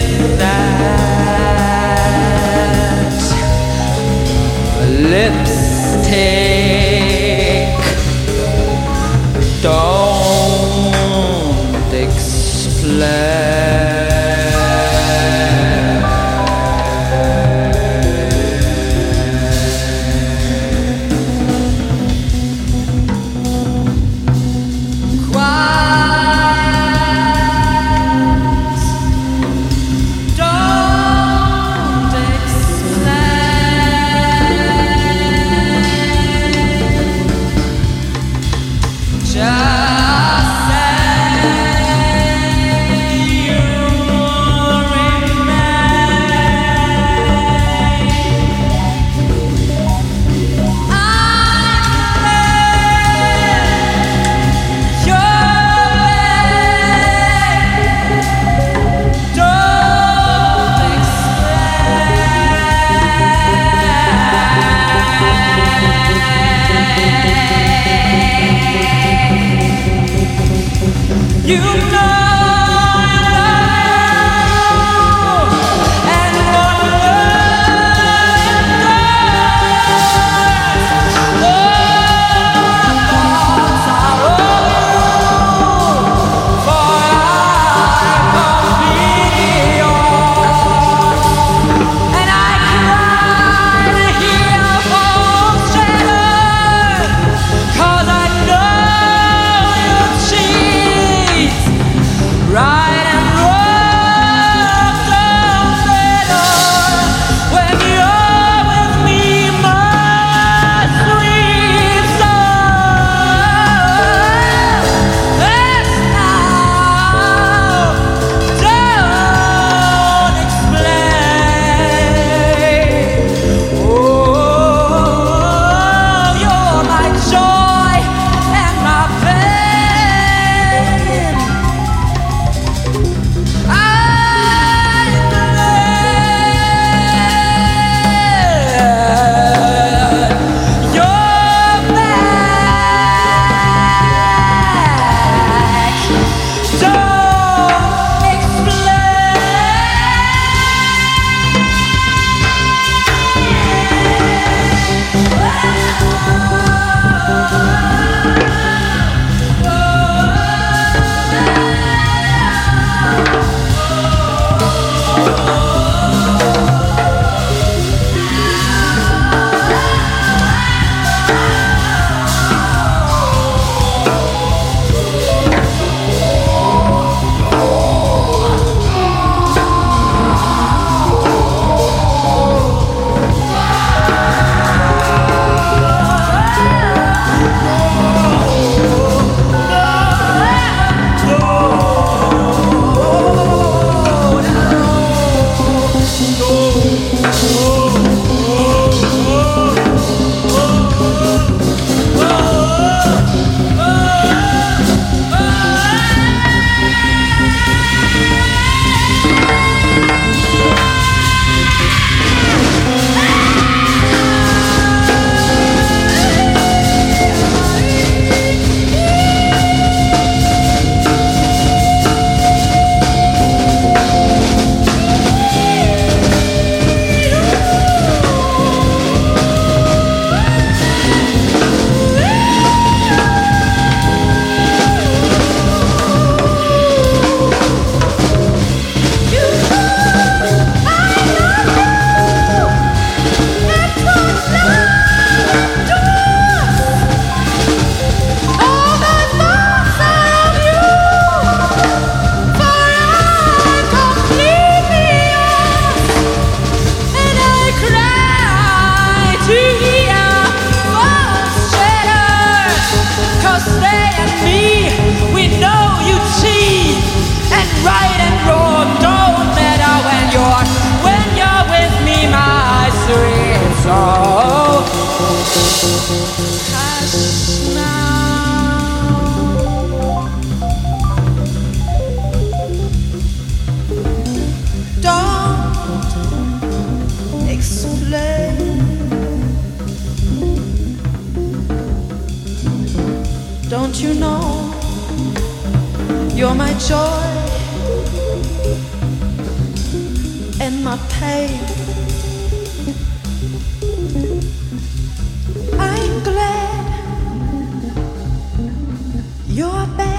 that. You're my joy. and my pain. I'm glad you're back.